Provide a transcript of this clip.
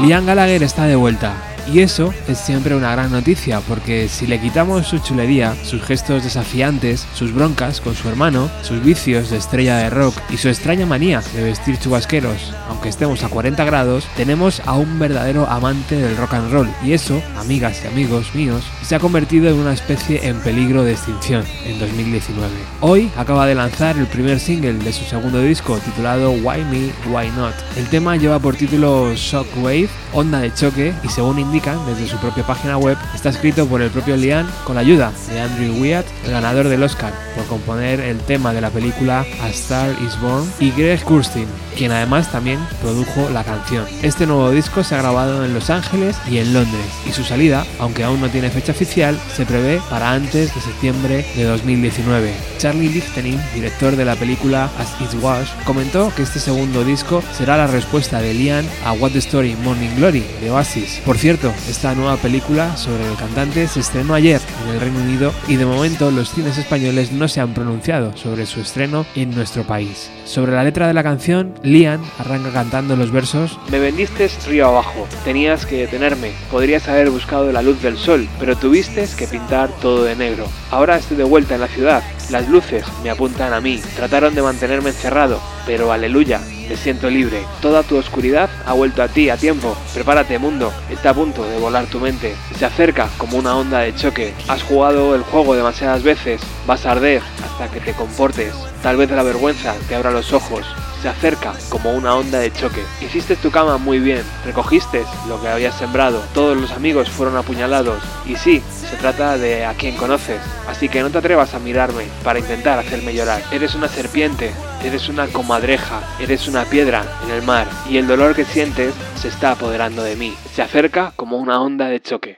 Liam Gallagher está de vuelta y eso es siempre una gran noticia, porque si le quitamos su chulería, sus gestos desafiantes, sus broncas con su hermano, sus vicios de estrella de rock y su extraña manía de vestir chubasqueros, aunque estemos a 40 grados, tenemos a un verdadero amante del rock and roll. Y eso, amigas y amigos míos, se ha convertido en una especie en peligro de extinción en 2019. Hoy acaba de lanzar el primer single de su segundo disco titulado Why Me, Why Not. El tema lleva por título Shockwave, onda de choque, y según indica desde su propia página web, está escrito por el propio Liam con la ayuda de Andrew Wyatt, el ganador del Oscar, por componer el tema de la película A Star Is Born, y Greg Kurstin, quien además también produjo la canción. Este nuevo disco se ha grabado en Los Ángeles y en Londres, y su salida, aunque aún no tiene fecha oficial, se prevé para antes de septiembre de 2019. Charlie Lichtening, director de la película As It Was, comentó que este segundo disco será la respuesta de Liam a What the Story Morning Glory de Oasis. Por cierto, esta nueva película sobre el cantante se estrenó ayer en el Reino Unido y de momento los cines españoles no se han pronunciado sobre su estreno en nuestro país. Sobre la letra de la canción, Liam arranca cantando los versos Me vendiste río abajo, tenías que detenerme, podrías haber buscado la luz del sol, pero tuviste que pintar todo de negro. Ahora estoy de vuelta en la ciudad, las luces me apuntan a mí, trataron de mantenerme encerrado, pero aleluya, me siento libre. Toda tu oscuridad ha vuelto a ti a tiempo. Prepárate, mundo. Está a punto de volar tu mente. Se acerca como una onda de choque. Has jugado el juego demasiadas veces. Vas a arder hasta que te comportes. Tal vez la vergüenza te abra los ojos se acerca como una onda de choque. Hiciste tu cama muy bien, recogiste lo que habías sembrado, todos los amigos fueron apuñalados y sí, se trata de a quien conoces, así que no te atrevas a mirarme para intentar hacerme llorar. Eres una serpiente, eres una comadreja, eres una piedra en el mar y el dolor que sientes se está apoderando de mí. Se acerca como una onda de choque.